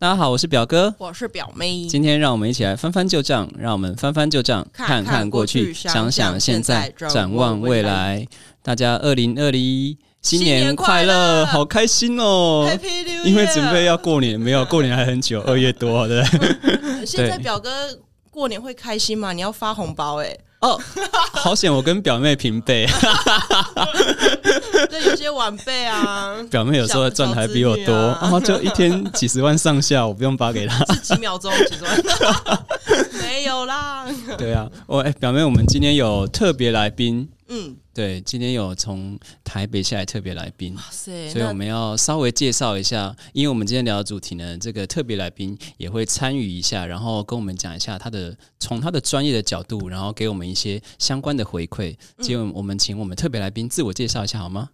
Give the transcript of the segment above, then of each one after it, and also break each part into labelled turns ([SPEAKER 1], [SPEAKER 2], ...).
[SPEAKER 1] 大家好，我是表哥，
[SPEAKER 2] 我是表妹。
[SPEAKER 1] 今天让我们一起来翻翻旧账，让我们翻翻旧账，看看过去，想想现在，展望未来。大家二零二零新年快乐，好开心哦！因为准备要过年，没有过年还很久，二月多对。
[SPEAKER 2] 现在表哥过年会开心吗？你要发红包哎。
[SPEAKER 1] 哦，好险！我跟表妹平辈，
[SPEAKER 2] 对，有些晚辈啊，
[SPEAKER 1] 表妹有时候赚的还比我多，然后就一天几十万上下，我不用发给她，
[SPEAKER 2] 几秒钟几十万，没有啦。
[SPEAKER 1] 对啊，我哎，表妹，我们今天有特别来宾。嗯，对，今天有从台北下来特别来宾，所以我们要稍微介绍一下，因为我们今天聊的主题呢，这个特别来宾也会参与一下，然后跟我们讲一下他的从他的专业的角度，然后给我们一些相关的回馈。今天我们请我们特别来宾自我介绍一下好吗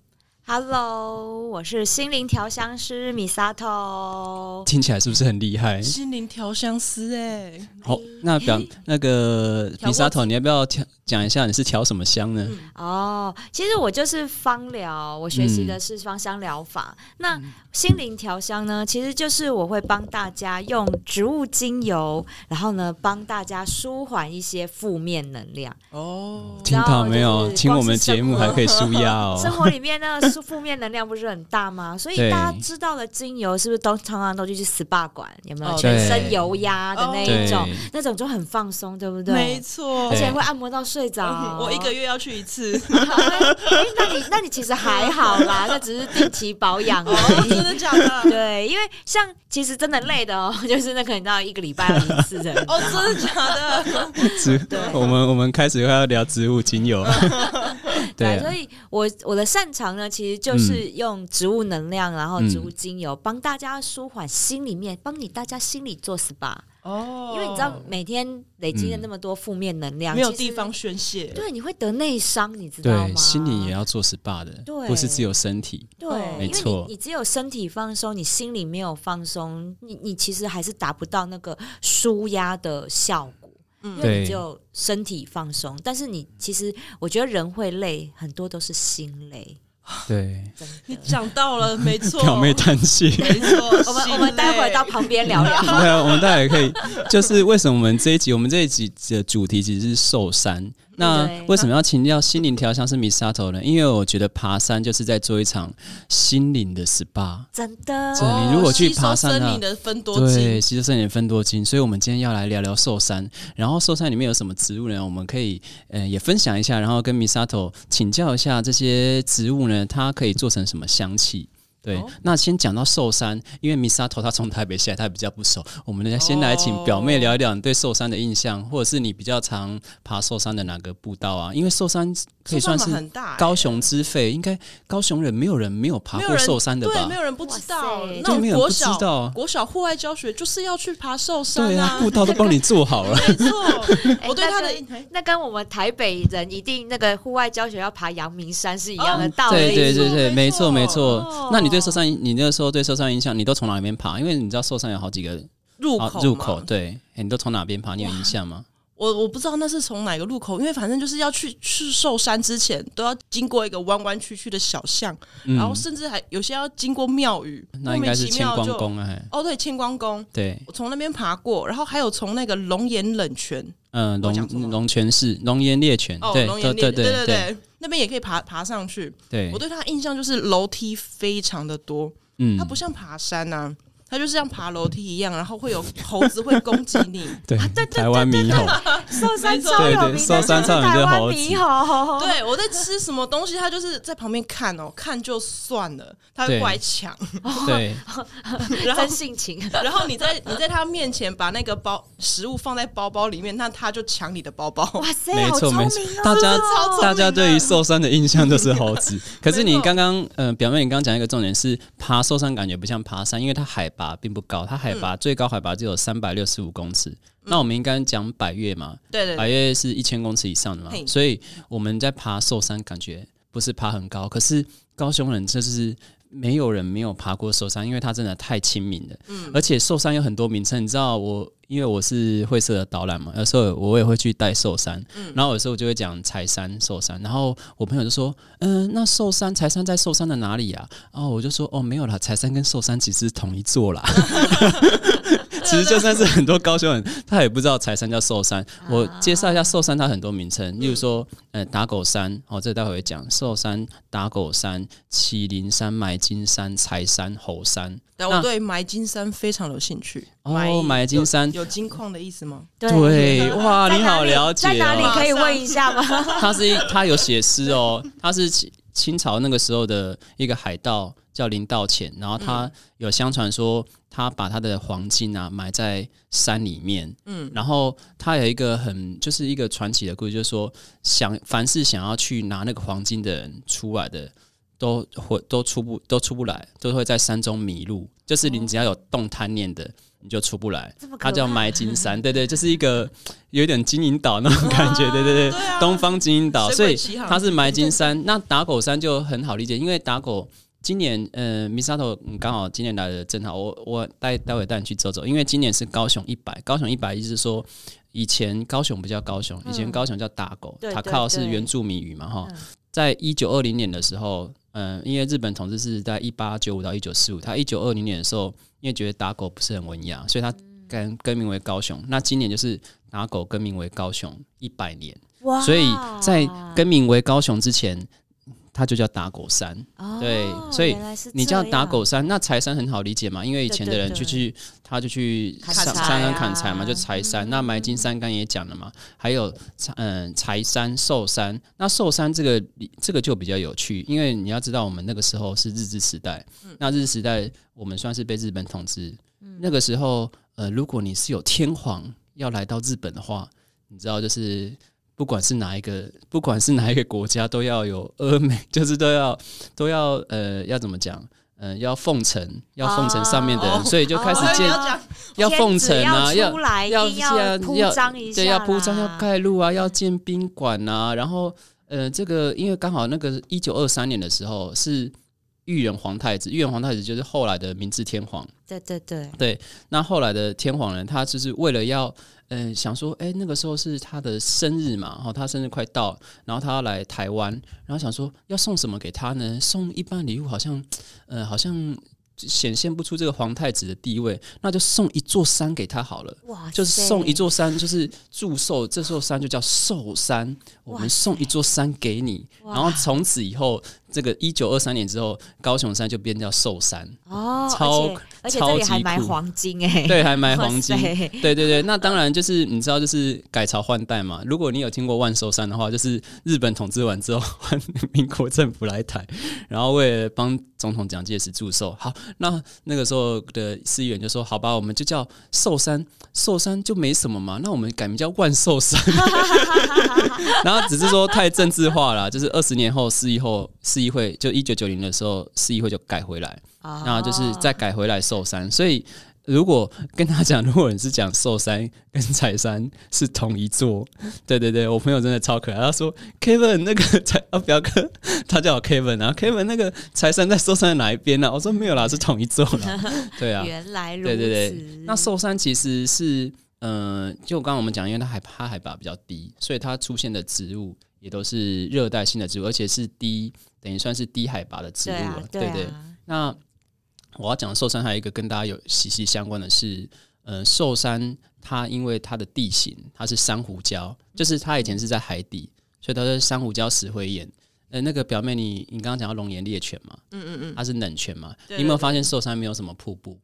[SPEAKER 3] ？Hello，我是心灵调香师米萨头，
[SPEAKER 1] 听起来是不是很厉害？
[SPEAKER 2] 心灵调香师哎，
[SPEAKER 1] 好，那表那个米萨头，你要不要调讲一下你是调什么香呢？
[SPEAKER 3] 哦，其实我就是芳疗，我学习的是芳香疗法。那心灵调香呢，其实就是我会帮大家用植物精油，然后呢帮大家舒缓一些负面能量。
[SPEAKER 1] 哦，听到没有？听我们节目还可以舒压哦。
[SPEAKER 3] 生活里面呢。负面能量不是很大吗？所以大家知道的精油是不是都常常都去去 SPA 馆？有没有全身油压的那一种？那种就很放松，对不对？
[SPEAKER 2] 没错，
[SPEAKER 3] 而且会按摩到睡着。
[SPEAKER 2] 我一个月要去一次。
[SPEAKER 3] 哎，那你那你其实还好啦，那只是定期保养哦。
[SPEAKER 2] 真的假的？
[SPEAKER 3] 对，因为像其实真的累的哦，就是那可能到一个礼拜一次的。
[SPEAKER 2] 哦，真的假的？
[SPEAKER 1] 植，我们我们开始要聊植物精油。
[SPEAKER 3] 对，所以我我的擅长呢，其实就是用植物能量，然后植物精油帮大家舒缓心里面，帮你大家心里做 SPA 哦。因为你知道每天累积了那么多负面能量，
[SPEAKER 2] 没有地方宣泄，
[SPEAKER 3] 对，你会得内伤，你知道吗？
[SPEAKER 1] 心里也要做 SPA 的，对，不是只有身体，
[SPEAKER 3] 对，没错。你只有身体放松，你心里没有放松，你你其实还是达不到那个舒压的效果。因为你就身体放松，但是你其实我觉得人会累，很多都是心累。
[SPEAKER 1] 对，
[SPEAKER 2] 你讲到了，没错。
[SPEAKER 1] 表妹叹气，
[SPEAKER 2] 没错。
[SPEAKER 3] 我们我们待会到旁边聊聊。
[SPEAKER 1] 对啊，我们待会可以，就是为什么我们这一集，我们这一集的主题其实是寿山。那为什么要请教心灵调香是 Misato 呢？因为我觉得爬山就是在做一场心灵的 SPA，
[SPEAKER 3] 真的。
[SPEAKER 1] 你如果去爬山
[SPEAKER 2] 呢，
[SPEAKER 1] 对，吸收森林分多精。所以我们今天要来聊聊寿山，然后寿山里面有什么植物呢？我们可以呃也分享一下，然后跟 Misato 请教一下这些植物呢，它可以做成什么香气。对，那先讲到寿山，因为 Misato 他从台北下来，他比较不熟。我们呢，先来请表妹聊一聊你对寿山的印象，或者是你比较常爬寿山的哪个步道啊？因为寿山。可以算是高雄之肺，应该高雄人没有人没有爬过寿山的吧？
[SPEAKER 2] 对，没有人不知道。那
[SPEAKER 1] 没有人不知道，
[SPEAKER 2] 国小户外教学就是要去爬寿山
[SPEAKER 1] 对啊，步道都帮你做好了。
[SPEAKER 2] 没错，我对他的
[SPEAKER 3] 那跟我们台北人一定那个户外教学要爬阳明山是一样的道理。
[SPEAKER 1] 对对对对，没错没错。那你对寿山，你那个时候对寿山印象，你都从哪里面爬？因为你知道寿山有好几个
[SPEAKER 2] 入口，
[SPEAKER 1] 入口对，你都从哪边爬？你有印象吗？
[SPEAKER 2] 我我不知道那是从哪个路口，因为反正就是要去去寿山之前，都要经过一个弯弯曲曲的小巷，然后甚至还有些要经过庙宇，
[SPEAKER 1] 那应该是千光宫啊。
[SPEAKER 2] 哦，对，千光宫，
[SPEAKER 1] 对，
[SPEAKER 2] 我从那边爬过，然后还有从那个龙岩冷泉，
[SPEAKER 1] 嗯，龙龙泉寺、龙岩猎泉，对，对对对对对，
[SPEAKER 2] 那边也可以爬爬上去。
[SPEAKER 1] 对
[SPEAKER 2] 我对他印象就是楼梯非常的多，嗯，它不像爬山呐。它就是像爬楼梯一样，然后会有猴子会攻击你。
[SPEAKER 1] 对，台湾猕猴，
[SPEAKER 3] 寿山超有名，
[SPEAKER 1] 寿山超有名的猕
[SPEAKER 3] 猴。
[SPEAKER 2] 对，我在吃什么东西，它就是在旁边看哦，看就算了，它会过来抢。
[SPEAKER 1] 对，
[SPEAKER 3] 真性情。
[SPEAKER 2] 然后你在你在他面前把那个包食物放在包包里面，那他就抢你的包包。
[SPEAKER 3] 哇塞，没错没错，
[SPEAKER 1] 大家大家对于寿山的印象就是猴子。可是你刚刚嗯，表妹，你刚刚讲一个重点是爬寿山，感觉不像爬山，因为它海拔。并不高，它海拔最高海拔只有三百六十五公尺。那我们应该讲百越嘛？
[SPEAKER 2] 对对，
[SPEAKER 1] 百越是一千公尺以上的嘛。所以我们在爬寿山，感觉不是爬很高，可是高雄人就是没有人没有爬过寿山，因为它真的太亲民了。嗯，而且寿山有很多名称，你知道我因为我是会社的导览嘛，有时候我也会去带寿山，然后有时候我就会讲柴山寿山，然后我朋友就说，嗯，那寿山柴山在寿山的哪里啊？然后我就说，哦，没有啦，柴山跟寿山其实是同一座啦。其实就算是很多高雄人，他也不知道柴山叫寿山。我介绍一下寿山，它很多名称，例如说，呃，打狗山，哦，这待会会讲寿山、打狗山、麒麟山、埋金山、柴山、猴山。
[SPEAKER 2] 但我对埋金山非常有兴趣。
[SPEAKER 1] 哦，买金山
[SPEAKER 2] 有金矿的意思吗？
[SPEAKER 1] 对，哇，你好了解。
[SPEAKER 3] 在哪里可以问一下吗？
[SPEAKER 1] 他是，他有写诗哦，他是清清朝那个时候的一个海盗。叫林道潜，然后他有相传说，他把他的黄金啊埋在山里面，嗯，然后他有一个很就是一个传奇的故事，就是说，想凡是想要去拿那个黄金的人出来的，都会都出不都出不来，都会在山中迷路，就是你只要有动贪念的，你就出不来。它叫埋金山，对对，就是一个有点金银岛那种感觉，对对对，东方金银岛，所以它是埋金山。那打狗山就很好理解，因为打狗。今年，呃，米沙头刚好今年来的正好，我我待待会带你去走走，因为今年是高雄一百，高雄一百意思是说，以前高雄不叫高雄，以前高雄叫打狗，它靠是原住民语嘛哈，在一九二零年的时候，嗯，因为日本统治是在一八九五到一九四五，他一九二零年的时候，因为觉得打狗不是很文雅，所以他更更名为高雄，那今年就是打狗更名为高雄一百年，所以在更名为高雄之前。它就叫打狗山，对，所以你叫打狗山，那柴山很好理解嘛，因为以前的人就去，他就去上山上砍柴嘛，就柴山。那埋金山刚也讲了嘛，还有嗯柴山、寿山。那寿山这个这个就比较有趣，因为你要知道，我们那个时候是日治时代，那日治时代我们算是被日本统治。那个时候，呃，如果你是有天皇要来到日本的话，你知道就是。不管是哪一个，不管是哪一个国家，都要有阿美，就是都要都要呃，要怎么讲？嗯，要奉承，要奉承上面的人，所以就开始建，
[SPEAKER 3] 要
[SPEAKER 1] 奉承啊，
[SPEAKER 3] 要
[SPEAKER 1] 要
[SPEAKER 3] 要铺张一下，
[SPEAKER 1] 对，要铺张，要盖路啊，要建宾馆啊，然后呃，这个因为刚好那个一九二三年的时候是裕仁皇太子，裕仁皇太子就是后来的明治天皇，
[SPEAKER 3] 对对对
[SPEAKER 1] 对，那后来的天皇呢，他就是为了要。嗯，想说，哎，那个时候是他的生日嘛，哈，他生日快到，然后他要来台湾，然后想说要送什么给他呢？送一般礼物好像，呃，好像。显现不出这个皇太子的地位，那就送一座山给他好了。哇，就是送一座山，就是祝寿，这座山就叫寿山。我们送一座山给你，然后从此以后，这个一九二三年之后，高雄山就变叫寿山。哦，超
[SPEAKER 3] 而且这里还埋黄金哎，
[SPEAKER 1] 对，还埋黄金。对对对，那当然就是你知道，就是改朝换代嘛。如果你有听过万寿山的话，就是日本统治完之后，换民国政府来台，然后为了帮总统蒋介石祝寿，好。那那个时候的司仪员就说：“好吧，我们就叫寿山，寿山就没什么嘛。那我们改名叫万寿山。然后只是说太政治化了，就是二十年后市议后市议会就一九九零的时候市议会就改回来，那就是再改回来寿山，所以。”如果跟他讲，如果你是讲寿山跟彩山是同一座，对对对，我朋友真的超可爱。他说：“Kevin 那个彩啊表哥，他叫我 Kevin 啊，Kevin 那个财山在寿山的哪一边呢？”我说：“没有啦，是同一座啦。对啊，
[SPEAKER 3] 原来如
[SPEAKER 1] 此。对对对，那寿山其实是，嗯，就刚刚我们讲，因为它海它海拔比较低，所以它出现的植物也都是热带性的植物，而且是低，等于算是低海拔的植物了。对对，那。我要讲的寿山还有一个跟大家有息息相关的是，呃，寿山它因为它的地形它是珊瑚礁，就是它以前是在海底，所以它是珊瑚礁石灰岩。呃，那个表妹，你你刚刚讲到龙岩猎犬嘛，嗯嗯嗯，它是冷泉嘛，你有没有发现寿山没有什么瀑布？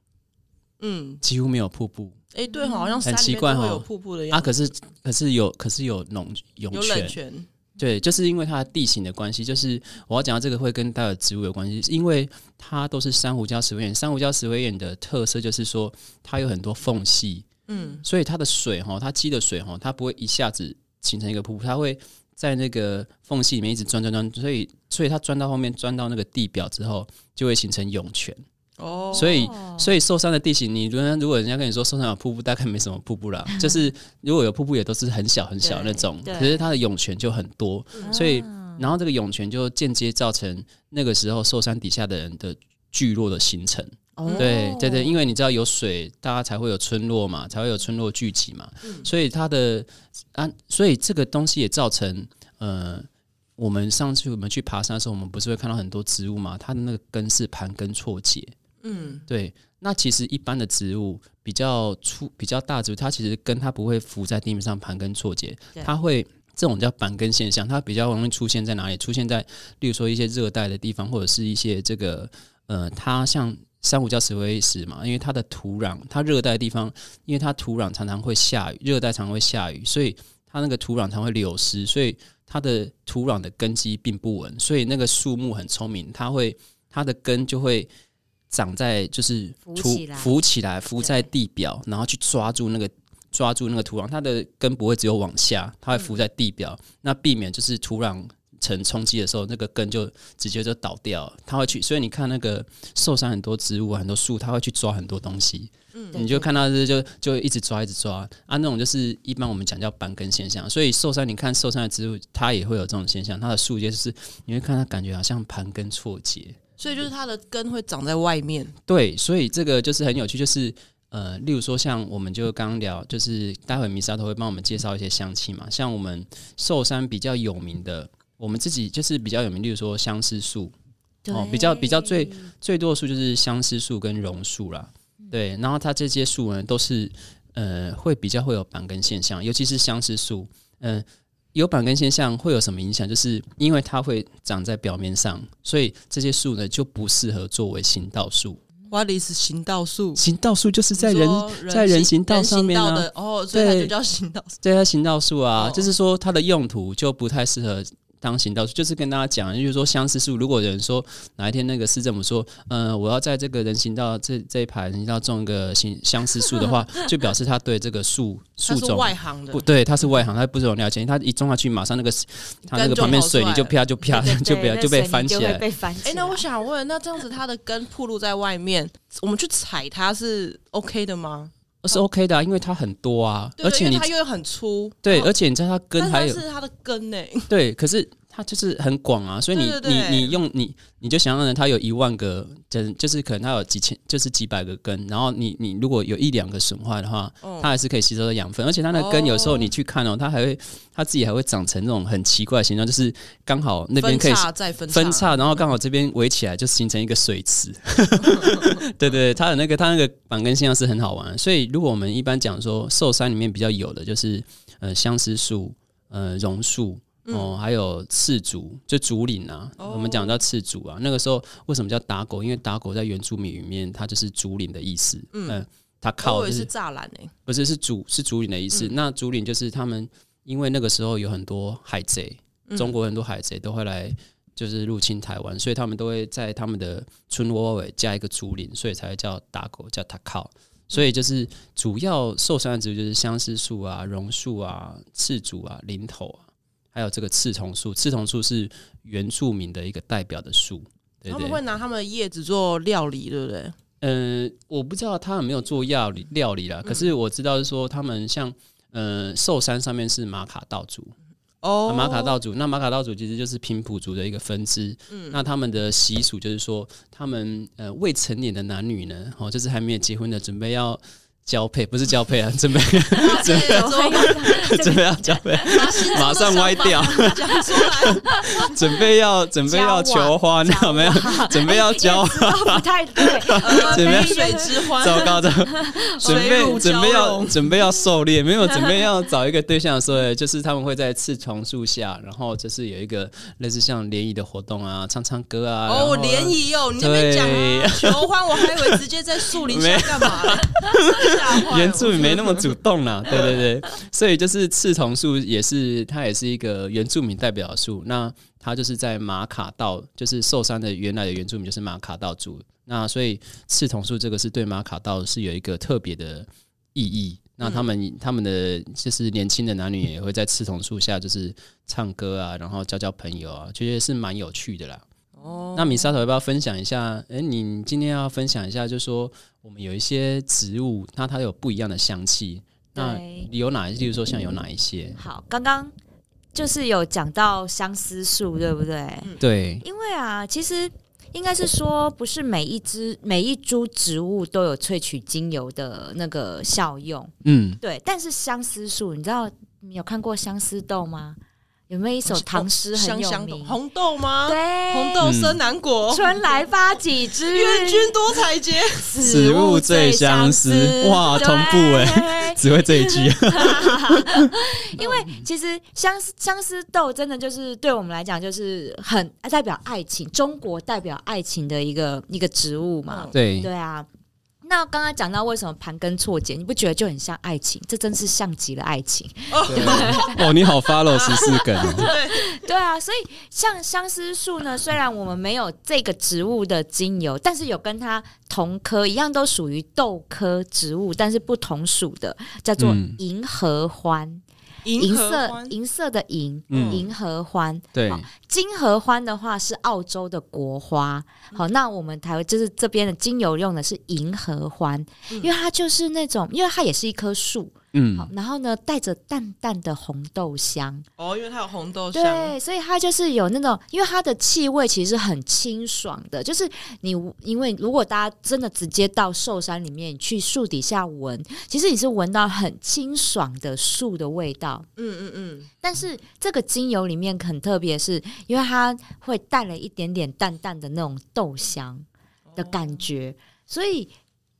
[SPEAKER 1] 嗯，几乎没有瀑布。
[SPEAKER 2] 哎，对，好像
[SPEAKER 1] 很奇怪哈，
[SPEAKER 2] 有瀑布的样子。
[SPEAKER 1] 啊，可是可是有可是有龙涌泉。对，就是因为它的地形的关系，就是我要讲到这个会跟它的植物有关系，因为它都是珊瑚礁石灰岩。珊瑚礁石灰岩的特色就是说，它有很多缝隙，嗯，所以它的水哈，它积的水哈，它不会一下子形成一个瀑布，它会在那个缝隙里面一直钻钻钻，所以所以它钻到后面，钻到那个地表之后，就会形成涌泉。哦，所以所以寿山的地形，你如果如果人家跟你说寿山有瀑布，大概没什么瀑布了。就是如果有瀑布，也都是很小很小那种。可是它的涌泉就很多，所以然后这个涌泉就间接造成那个时候寿山底下的人的聚落的形成。对对对，因为你知道有水，大家才会有村落嘛，才会有村落聚集嘛。所以它的啊，所以这个东西也造成呃，我们上次我们去爬山的时候，我们不是会看到很多植物嘛？它的那个根是盘根错节。嗯，对。那其实一般的植物比较粗、比较大植物，它其实根它不会浮在地面上盘根错节，它会这种叫板根现象，它比较容易出现在哪里？出现在例如说一些热带的地方，或者是一些这个呃，它像。珊瑚礁石灰石嘛，因为它的土壤，它热带地方，因为它土壤常常会下雨，热带常会下雨，所以它那个土壤常会流失，所以它的土壤的根基并不稳，所以那个树木很聪明，它会它的根就会长在就是
[SPEAKER 3] 浮起来，
[SPEAKER 1] 浮起来，浮在地表，然后去抓住那个抓住那个土壤，它的根不会只有往下，它会浮在地表，那避免就是土壤。层冲击的时候，那个根就直接就倒掉，它会去。所以你看那个受伤很多植物、很多树，它会去抓很多东西。嗯，你就看到这就就一直抓，一直抓啊。那种就是一般我们讲叫板根现象。所以受伤，你看受伤的植物，它也会有这种现象。它的树就是你会看它感觉好像盘根错节，
[SPEAKER 2] 所以就是它的根会长在外面。
[SPEAKER 1] 对，所以这个就是很有趣，就是呃，例如说像我们就刚聊，就是待会米沙头会帮我们介绍一些香气嘛。像我们寿山比较有名的。我们自己就是比较有名，例如说相思树，
[SPEAKER 3] 哦，
[SPEAKER 1] 比较比较最最多的树就是相思树跟榕树啦，对，然后它这些树呢都是呃会比较会有板根现象，尤其是相思树，嗯，有板根现象会有什么影响？就是因为它会长在表面上，所以这些树呢就不适合作为行道树。
[SPEAKER 2] What is 行道树？
[SPEAKER 1] 行道树就是在人在人行道上面啊，
[SPEAKER 2] 哦，所以它就叫行道树。
[SPEAKER 1] 对，它行道树啊，就是说它的用途就不太适合。当行道树就是跟大家讲，就是说相思树。如果有人说哪一天那个市政府说，嗯，我要在这个人行道这这一排人行道种一个相相思树的话，就表示他对这个树树种
[SPEAKER 2] 外行的，
[SPEAKER 1] 不对，他是外行，他不是很了解。他一种下去，马上那个他那个旁边水泥就啪就啪 就被就被翻起来。
[SPEAKER 3] 哎，
[SPEAKER 2] 那我想问，那这样子它的根铺露在外面，我们去踩它是 OK 的吗？
[SPEAKER 1] 是 OK 的，因为它很多啊，
[SPEAKER 2] 而
[SPEAKER 1] 且
[SPEAKER 2] 它又很粗。
[SPEAKER 1] 对，而且你知道它根还有
[SPEAKER 2] 是它的根呢。
[SPEAKER 1] 对，可是。它就是很广啊，所以你你你用你你就想象它有一万个，就就是可能它有几千，就是几百个根，然后你你如果有一两个损坏的话，它还是可以吸收到养分，而且它的根有时候你去看哦，它还会它自己还会长成那种很奇怪的形状，就是刚好那边可以分叉，然后刚好这边围起来就形成一个水池。对对，它的那个它那个板根现象是很好玩，所以如果我们一般讲说寿山里面比较有的就是呃相思树、呃榕树。哦，还有赤竹，就竹林啊。我们讲叫赤竹啊，那个时候为什么叫打狗？因为打狗在原住民里面，它就是竹林的意思。嗯，它靠
[SPEAKER 2] 的是栅栏诶，
[SPEAKER 1] 不是是竹是竹林的意思。那竹林就是他们，因为那个时候有很多海贼，中国很多海贼都会来，就是入侵台湾，所以他们都会在他们的村落尾加一个竹林，所以才会叫打狗，叫它靠。所以就是主要受伤的植物就是相思树啊、榕树啊、赤竹啊、林头啊。还有这个刺桐树，刺桐树是原住民的一个代表的树。他
[SPEAKER 2] 们会拿他们的叶子做料理，对不对？
[SPEAKER 1] 嗯，我不知道他有没有做料理料理啦。可是我知道是说，他们像呃寿山上面是马卡道族哦，马卡道族。那马卡道族其实就是平埔族的一个分支。嗯，那他们的习俗就是说，他们呃未成年的男女呢，哦，就是还没有结婚的，准备要。交配不是交配啊，准备 准备 准备要交配，马上歪掉，准备要准备要求欢，有没有？准备要交，
[SPEAKER 3] 不太对，
[SPEAKER 2] 准备水之欢，
[SPEAKER 1] 糟糕的，准备准备要准备要狩猎，没有准备要找一个对象的时候，就是他们会在刺桐树下，然后就是有一个类似像联谊的活动啊，唱唱歌啊。
[SPEAKER 2] 哦，联谊哦，你那边讲求欢，我还以为直接在树林下干嘛了。
[SPEAKER 1] 原住民没那么主动啦，对对对，所以就是刺桐树也是它也是一个原住民代表树。那它就是在马卡道，就是寿山的原来的原住民就是马卡道族。那所以刺桐树这个是对马卡道是有一个特别的意义。那他们他们的就是年轻的男女也会在刺桐树下就是唱歌啊，然后交交朋友啊，觉得是蛮有趣的啦。哦，那米沙头要不要分享一下？哎，你今天要分享一下，就是说我们有一些植物，那它有不一样的香气。那有哪？例如说，像有哪一些？
[SPEAKER 3] 好，刚刚就是有讲到相思树，对不对？
[SPEAKER 1] 对。
[SPEAKER 3] 因为啊，其实应该是说，不是每一只每一株植物都有萃取精油的那个效用。
[SPEAKER 1] 嗯，
[SPEAKER 3] 对。但是相思树，你知道你有看过相思豆吗？有没有一首唐诗很有名？
[SPEAKER 2] 红豆吗？
[SPEAKER 3] 对，
[SPEAKER 2] 红豆生南国，
[SPEAKER 3] 春来发几枝，
[SPEAKER 2] 愿君多采撷，
[SPEAKER 1] 此物最相思。哇，同步哎，只会这一句。
[SPEAKER 3] 因为其实相思相思豆真的就是对我们来讲，就是很代表爱情，中国代表爱情的一个一个植物嘛。
[SPEAKER 1] 对
[SPEAKER 3] 对啊。那刚刚讲到为什么盘根错节，你不觉得就很像爱情？这真是像极了爱情
[SPEAKER 1] 哦！你好，follow 十四梗哦。
[SPEAKER 2] 对
[SPEAKER 3] 对啊，所以像相思树呢，虽然我们没有这个植物的精油，但是有跟它同科一样，都属于豆科植物，但是不同属的，叫做银合欢。银色银色的银，银合欢。
[SPEAKER 1] 对，
[SPEAKER 3] 金合欢的话是澳洲的国花。好，那我们台湾就是这边的精油用的是银合欢，因为它就是那种，因为它也是一棵树。嗯，好，然后呢，带着淡淡的红豆香
[SPEAKER 2] 哦，因为它有红豆香，
[SPEAKER 3] 对，所以它就是有那种，因为它的气味其实很清爽的，就是你因为如果大家真的直接到寿山里面去树底下闻，其实你是闻到很清爽的树的味道，嗯嗯嗯。但是这个精油里面很特别，是因为它会带了一点点淡淡的那种豆香的感觉，所以。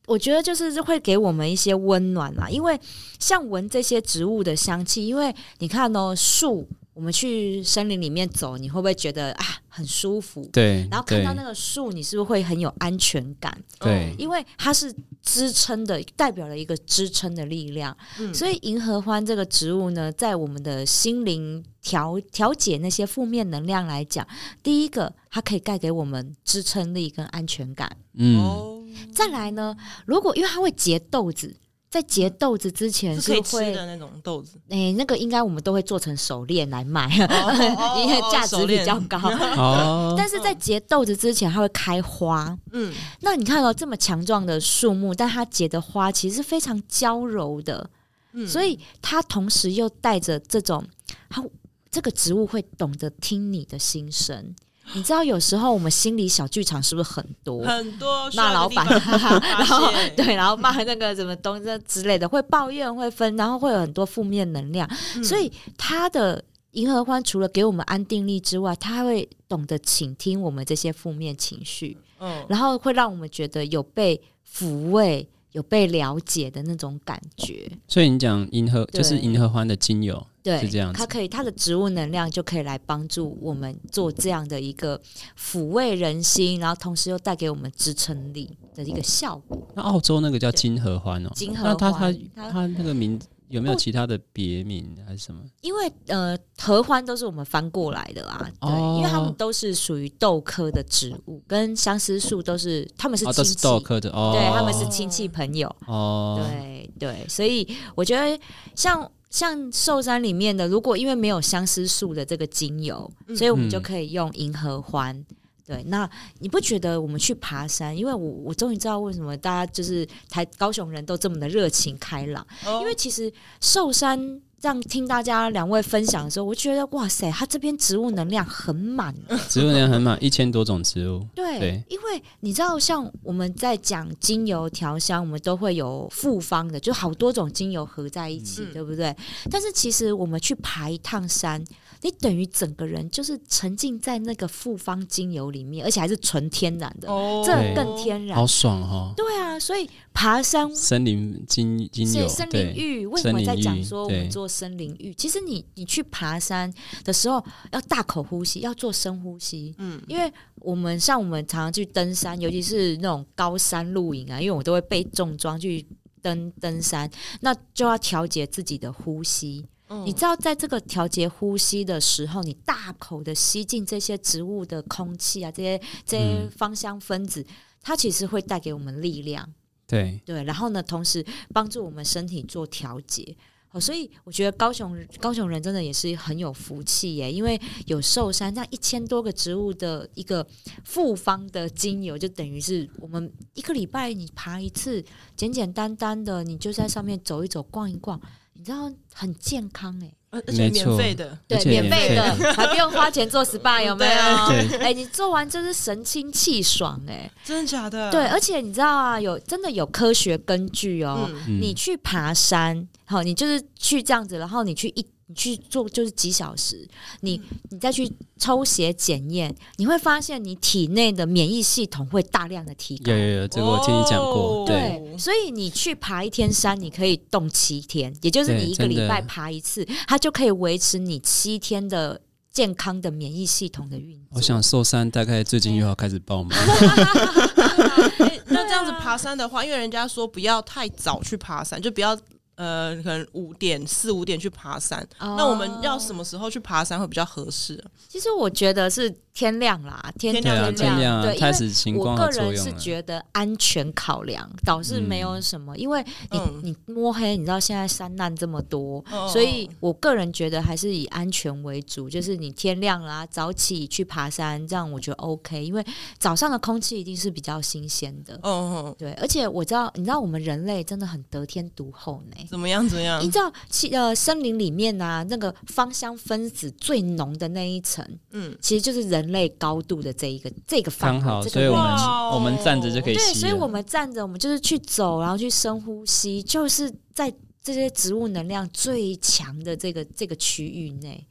[SPEAKER 3] 我觉得就是会给我们一些温暖啦，因为像闻这些植物的香气，因为你看哦，树，我们去森林里面走，你会不会觉得啊很舒服？
[SPEAKER 1] 对，
[SPEAKER 3] 然后看到那个树，你是不是会很有安全感？
[SPEAKER 1] 对，
[SPEAKER 3] 因为它是支撑的，代表了一个支撑的力量。所以银河欢这个植物呢，在我们的心灵调调节那些负面能量来讲，第一个它可以带给我们支撑力跟安全感。嗯。再来呢？如果因为它会结豆子，在结豆子之前
[SPEAKER 2] 是
[SPEAKER 3] 会
[SPEAKER 2] 的那种豆子，
[SPEAKER 3] 哎，那个应该我们都会做成手链来卖，因为价值比较高。哦，但是在结豆子之前，它会开花。嗯，那你看到这么强壮的树木，但它结的花其实是非常娇柔的，嗯，所以它同时又带着这种，它这个植物会懂得听你的心声。你知道有时候我们心里小剧场是不是很多？
[SPEAKER 2] 很多
[SPEAKER 3] 骂老板，然后对，然后骂那个什么东西之类的，会抱怨，会分，然后会有很多负面能量。所以他的银河欢除了给我们安定力之外，他还会懂得倾听我们这些负面情绪，嗯，然后会让我们觉得有被抚慰。有被了解的那种感觉，
[SPEAKER 1] 所以你讲银河就是银河欢的精油，对，是这样。
[SPEAKER 3] 它可以，它的植物能量就可以来帮助我们做这样的一个抚慰人心，然后同时又带给我们支撑力的一个效果。
[SPEAKER 1] 那澳洲那个叫金合欢哦，
[SPEAKER 3] 金合欢，
[SPEAKER 1] 它它它那个名字。有没有其他的别名还是什么？
[SPEAKER 3] 因为呃，合欢都是我们翻过来的啦，对，因为他们都是属于豆科的植物，跟相思树都是，他们是亲戚，
[SPEAKER 1] 豆科的哦，
[SPEAKER 3] 对，他们是亲戚朋友哦，对对，所以我觉得像像寿山里面的，如果因为没有相思树的这个精油，所以我们就可以用银河欢。对，那你不觉得我们去爬山？因为我我终于知道为什么大家就是台高雄人都这么的热情开朗，因为其实寿山。这样听大家两位分享的时候，我觉得哇塞，它这边植物能量很满，
[SPEAKER 1] 植物能量很满，一千多种植物。
[SPEAKER 3] 对，因为你知道，像我们在讲精油调香，我们都会有复方的，就好多种精油合在一起，对不对？但是其实我们去爬一趟山，你等于整个人就是沉浸在那个复方精油里面，而且还是纯天然的，这更天然，
[SPEAKER 1] 好爽哈！
[SPEAKER 3] 对啊，所以爬山
[SPEAKER 1] 森林精精油，
[SPEAKER 3] 森林浴为什么在讲说我们做？森林浴，其实你你去爬山的时候要大口呼吸，要做深呼吸。嗯，因为我们像我们常常去登山，尤其是那种高山露营啊，因为我都会背重装去登登山，那就要调节自己的呼吸。你知道，在这个调节呼吸的时候，你大口的吸进这些植物的空气啊，这些这些芳香分子，它其实会带给我们力量。
[SPEAKER 1] 对
[SPEAKER 3] 对，然后呢，同时帮助我们身体做调节。哦，所以我觉得高雄高雄人真的也是很有福气耶，因为有寿山这样一千多个植物的一个复方的精油，就等于是我们一个礼拜你爬一次，简简单单的你就在上面走一走、逛一逛，你知道很健康哎。
[SPEAKER 2] 而且免费的，
[SPEAKER 3] 对，免费的，还不用花钱做 SPA，有没有？哎，你做完真是神清气爽，哎，
[SPEAKER 2] 真的假的？
[SPEAKER 3] 对，而且你知道啊，有真的有科学根据哦。你去爬山，好，你就是去这样子，然后你去一。你去做就是几小时，你你再去抽血检验，你会发现你体内的免疫系统会大量的提高。
[SPEAKER 1] 有有有，这个我听你讲过。对，
[SPEAKER 3] 所以你去爬一天山，你可以动七天，也就是你一个礼拜爬一次，它就可以维持你七天的健康的免疫系统的运作。
[SPEAKER 1] 我想寿山大概最近又要开始爆满。
[SPEAKER 2] 那这样子爬山的话，因为人家说不要太早去爬山，就不要。呃，可能五点四五点去爬山，那我们要什么时候去爬山会比较合适？
[SPEAKER 3] 其实我觉得是。天亮啦，天
[SPEAKER 1] 亮
[SPEAKER 3] 天
[SPEAKER 1] 亮，
[SPEAKER 3] 对，
[SPEAKER 1] 开始
[SPEAKER 3] 我个人是觉得安全考量倒是没有什么，因为你你摸黑，你知道现在山难这么多，所以我个人觉得还是以安全为主。就是你天亮啦，早起去爬山，这样我觉得 OK。因为早上的空气一定是比较新鲜的，嗯对。而且我知道，你知道我们人类真的很得天独厚呢。
[SPEAKER 2] 怎么样？怎么样？
[SPEAKER 3] 你知道，其呃，森林里面啊，那个芳香分子最浓的那一层，嗯，其实就是人。人类高度的这一个这个方
[SPEAKER 1] 好，所以我们我们站着就可以
[SPEAKER 3] 对，所以我们站着，我们就是去走，然后去深呼吸，就是在。这些植物能量最强的这个这个区域内，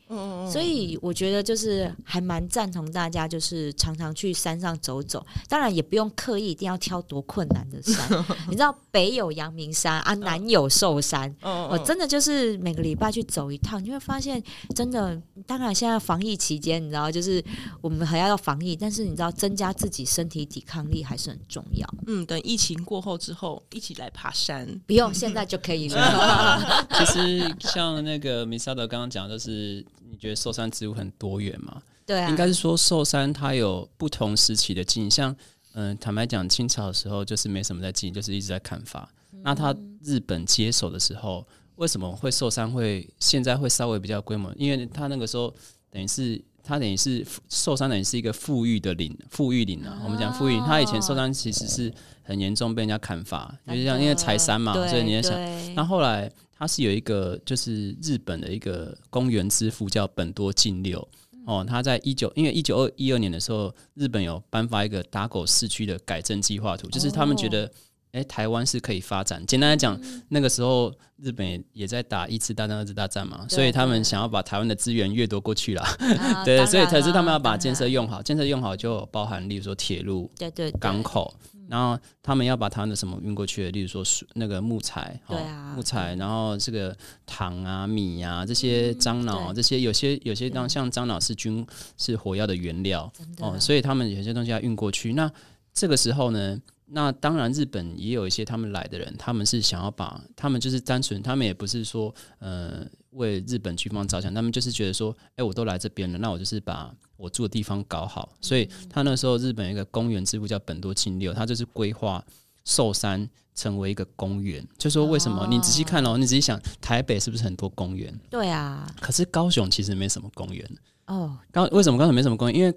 [SPEAKER 3] 所以我觉得就是还蛮赞同大家，就是常常去山上走走。当然也不用刻意一定要挑多困难的山，你知道北有阳明山啊，南有寿山，我真的就是每个礼拜去走一趟，你会发现真的。当然现在防疫期间，你知道就是我们还要要防疫，但是你知道增加自己身体抵抗力还是很重要。
[SPEAKER 2] 嗯，等疫情过后之后，一起来爬山，
[SPEAKER 3] 不用现在就可以了。
[SPEAKER 1] 其实像那个米萨德刚刚讲，就是你觉得寿山植物很多元嘛？
[SPEAKER 3] 对，
[SPEAKER 1] 应该是说寿山它有不同时期的景，像嗯，坦白讲，清朝的时候就是没什么在进，就是一直在砍伐。那他日本接手的时候，为什么会寿山会现在会稍微比较规模？因为他那个时候等于是他等于是寿山等于是一个富裕的林，富裕林啊。我们讲富裕，他以前受伤其实是。很严重被人家砍伐，就是像因为财山嘛，所以你在想，那后来它是有一个就是日本的一个公园之父叫本多进六哦，他在一九因为一九二一二年的时候，日本有颁发一个打狗市区的改正计划图，就是他们觉得哎台湾是可以发展。简单来讲，那个时候日本也在打一次大战、二次大战嘛，所以他们想要把台湾的资源掠夺过去了。对，所以才是他们要把建设用好，建设用好就包含例如说铁路、
[SPEAKER 3] 对对
[SPEAKER 1] 港口。然后他们要把他们的什么运过去，例如说那个木材，
[SPEAKER 3] 对啊，
[SPEAKER 1] 木材，然后这个糖啊、米啊这些樟脑，这些有些有些当像樟脑是军是火药的原料哦，所以他们有些东西要运过去。那这个时候呢，那当然日本也有一些他们来的人，他们是想要把他们就是单纯，他们也不是说呃为日本军方着想，他们就是觉得说，哎，我都来这边了，那我就是把。我住的地方搞好，所以他那时候日本一个公园之父叫本多清六，他就是规划寿山成为一个公园。就说为什么？你仔细看哦，你仔细想，台北是不是很多公园？
[SPEAKER 3] 对啊。
[SPEAKER 1] 可是高雄其实没什么公园哦。高为什么高雄没什么公园？因为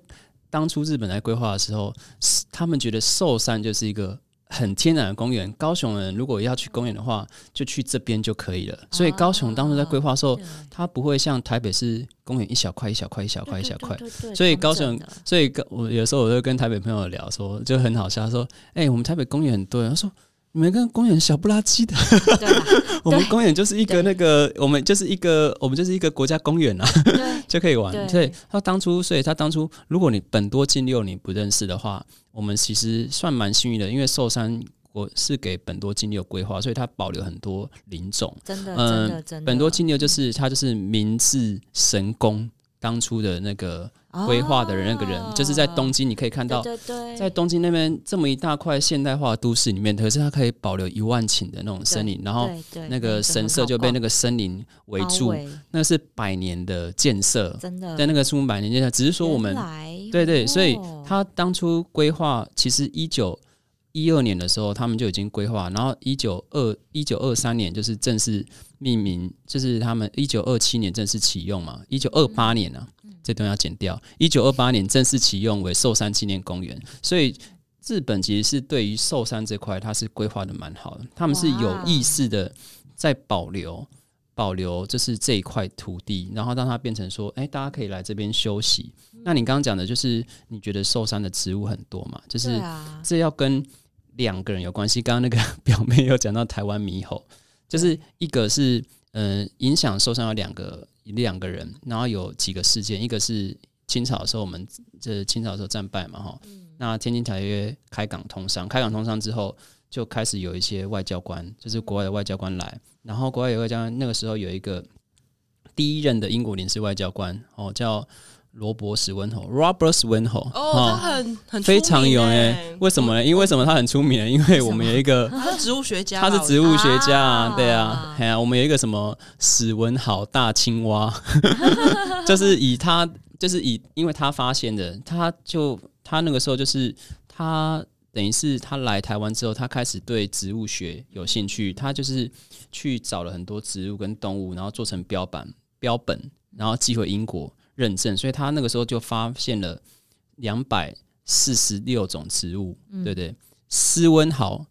[SPEAKER 1] 当初日本来规划的时候，他们觉得寿山就是一个。很天然的公园，高雄人如果要去公园的话，就去这边就可以了。所以高雄当初在规划的时候，它不会像台北市公园一小块一小块一小块一小块。所以高雄，所以我有时候我就跟台北朋友聊说，就很好笑，说：“哎，我们台北公园很多。”他说。你们跟公园小不拉几的，我们公园就是一个那个，我们就是一个，我们就是一个国家公园啊，就可以玩。所以，他当初，所以他当初，如果你本多进六你不认识的话，我们其实算蛮幸运的，因为寿山我是给本多金六规划，所以他保留很多林种。
[SPEAKER 3] 真的，真的，真的。
[SPEAKER 1] 本多金六就是他就是明治神宫当初的那个。规划的人那个人，就是在东京，你可以看到，在东京那边这么一大块现代化都市里面，可是它可以保留一万顷的那种森林，然后那个神社就被那个森林围住，那是百年的建设，
[SPEAKER 3] 真的。
[SPEAKER 1] 在那个树百年建设，只是说我们对对，所以他当初规划其实一九一二年的时候，他们就已经规划，然后一九二一九二三年就是正式命名，就是他们一九二七年正式启用嘛，一九二八年呢。这段要剪掉。一九二八年正式启用为寿山纪念公园，所以日本其实是对于寿山这块，它是规划的蛮好的。他们是有意识的在保留保留就是这一块土地，然后让它变成说，哎，大家可以来这边休息。那你刚刚讲的就是你觉得寿山的植物很多嘛？就是这要跟两个人有关系。刚刚那个 表妹有讲到台湾猕猴，就是一个是呃影响寿山有两个两个人，然后有几个事件，一个是清朝的时候我们这清朝的时候战败嘛哈，那天津条约开港通商，开港通商之后。就开始有一些外交官，就是国外的外交官来，然后国外有外交官，那个时候有一个第一任的英国领事外交官哦，叫罗伯斯温侯 （Robert Swinhoe）。
[SPEAKER 2] 哦，他很很
[SPEAKER 1] 非常有哎，为什么呢？因为什么他很出名呢？因为我们有一个
[SPEAKER 2] 他是植物学家，
[SPEAKER 1] 他是植物学家啊，对啊，哎呀，我们有一个什么史文豪大青蛙，就是以他，就是以，因为他发现的，他就他那个时候就是他。等于是他来台湾之后，他开始对植物学有兴趣。他就是去找了很多植物跟动物，然后做成标本、标本，然后寄回英国认证。所以他那个时候就发现了两百四十六种植物，对不对？斯文豪、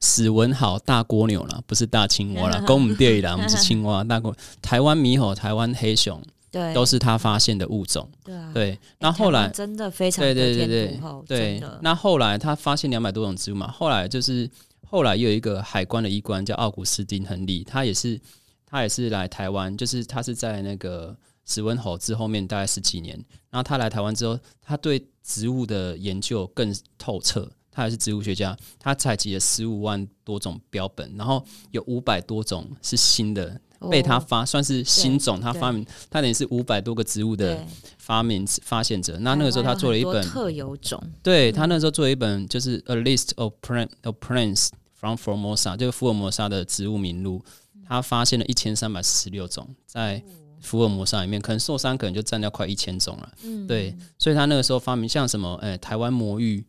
[SPEAKER 1] 史文好大蜗牛了，不是大青蛙了。公母第二栏，不是青蛙，大蜗台湾猕猴、台湾黑熊。
[SPEAKER 3] 对，
[SPEAKER 1] 都是他发现的物种。
[SPEAKER 3] 对啊，
[SPEAKER 1] 对。那后来
[SPEAKER 3] 真的非常对对对对对。
[SPEAKER 1] 那后来他发现两百多种植物嘛，后来就是后来又有一个海关的医官叫奥古斯丁亨利，他也是他也是来台湾，就是他是在那个史温侯之后面大概十几年，然后他来台湾之后，他对植物的研究更透彻，他也是植物学家，他采集了十五万多种标本，然后有五百多种是新的。被他发算是新种，他发明，他等于是五百多个植物的发明发现者。那那个时候他做了一本
[SPEAKER 3] 特有种，
[SPEAKER 1] 对他那时候做了一本就是 A List of Plant of Plants from Formosa，就是福尔摩沙的植物名录。他发现了一千三百四十六种，在福尔摩沙里面，可能寿山可能就占掉快一千种了。嗯，对，所以他那个时候发明像什么，哎，台湾魔芋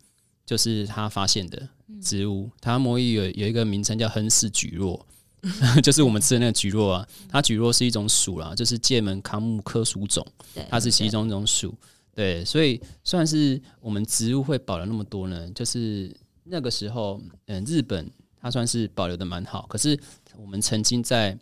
[SPEAKER 1] 就是他发现的植物。台湾魔芋有有一个名称叫亨氏菊络。就是我们吃的那个菊络啊，它菊络是一种属啦，就是界门康木科属种，它是其中一种属。对，所以算是我们植物会保留那么多呢，就是那个时候，嗯，日本它算是保留的蛮好。可是我们曾经在，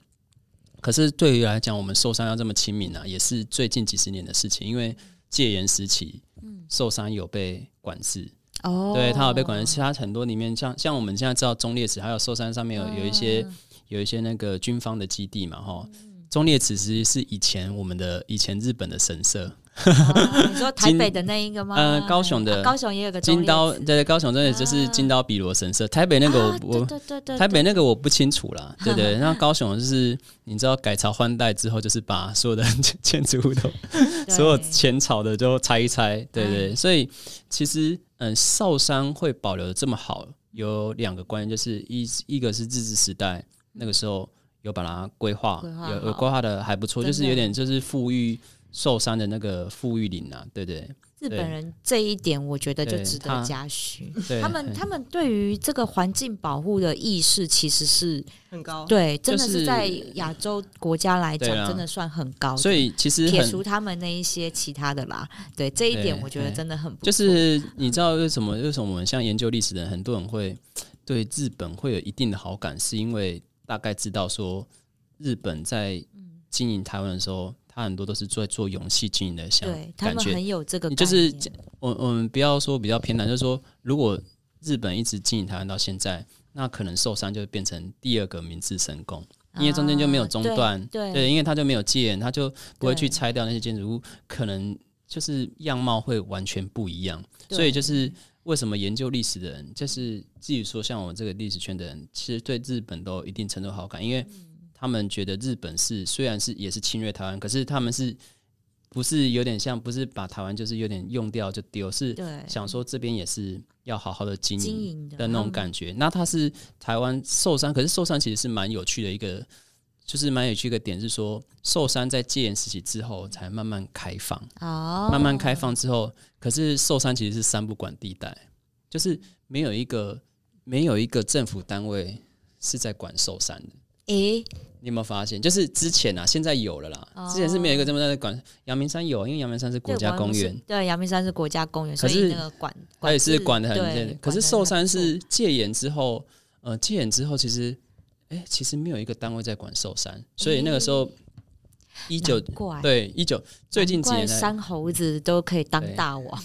[SPEAKER 1] 可是对于来讲，我们受伤要这么亲民啊，也是最近几十年的事情。因为戒严时期，嗯，受伤有被管制。哦，对，它有被管制。其他很多里面，像像我们现在知道中烈祠，还有寿山上面有有一些。有一些那个军方的基地嘛，哈，中烈祠其实是以前我们的以前日本的神社。
[SPEAKER 3] 你说台北的那一个吗？
[SPEAKER 1] 呃，高雄的，
[SPEAKER 3] 高雄也有个
[SPEAKER 1] 金刀，对对，高雄真的就是金刀比罗神社。台北那个我我
[SPEAKER 3] 对对对，
[SPEAKER 1] 台北那个我不清楚啦，对对。那高雄就是你知道改朝换代之后，就是把所有的建筑物都，所有前朝的都拆一拆，对对。所以其实嗯，少山会保留的这么好，有两个关键，就是一一个是日治时代。那个时候有把它规划，有有规划的还不错，就是有点就是富裕寿山的那个富裕林啊，对对？
[SPEAKER 3] 日本人这一点我觉得就值得嘉许，他们他们对于这个环境保护的意识其实是
[SPEAKER 2] 很高，
[SPEAKER 3] 对，真的是在亚洲国家来讲，真的算很高。
[SPEAKER 1] 所以其实
[SPEAKER 3] 撇除他们那一些其他的啦，对这一点我觉得真的很不
[SPEAKER 1] 就是你知道为什么为什么我们像研究历史的人，很多人会对日本会有一定的好感，是因为。大概知道说，日本在经营台湾的时候，他很多都是在做勇气经营的，像感觉
[SPEAKER 3] 很有这个。
[SPEAKER 1] 就是我我们不要说比较偏袒，就是说，如果日本一直经营台湾到现在，那可能受伤就会变成第二个明治神宫，因为中间就没有中断，对，因为他就没有戒严，他就不会去拆掉那些建筑物，可能就是样貌会完全不一样，所以就是。为什么研究历史的人，就是至于说像我们这个历史圈的人，其实对日本都有一定程度好感，因为他们觉得日本是虽然是也是侵略台湾，可是他们是不是有点像不是把台湾就是有点用掉就丢，是想说这边也是要好好的经营的那种感觉。那他是台湾受伤，可是受伤其实是蛮有趣的一个。就是蛮有趣一个点是说，寿山在戒严时期之后才慢慢开放，哦，慢慢开放之后，可是寿山其实是三不管地带，就是没有一个没有一个政府单位是在管寿山的。诶，你有没有发现？就是之前啊，现在有了啦，之前是没有一个这么大的管。阳明山有，因为阳明山是国家公园，
[SPEAKER 3] 对，阳明山是国家公园，所以那个管，
[SPEAKER 1] 它也是管的很严。可是寿山是戒严之后，呃，戒严之后其实。哎，其实没有一个单位在管寿山，所以那个时候一九
[SPEAKER 3] 怪。
[SPEAKER 1] 对一九最近几年
[SPEAKER 3] 山猴子都可以当大王。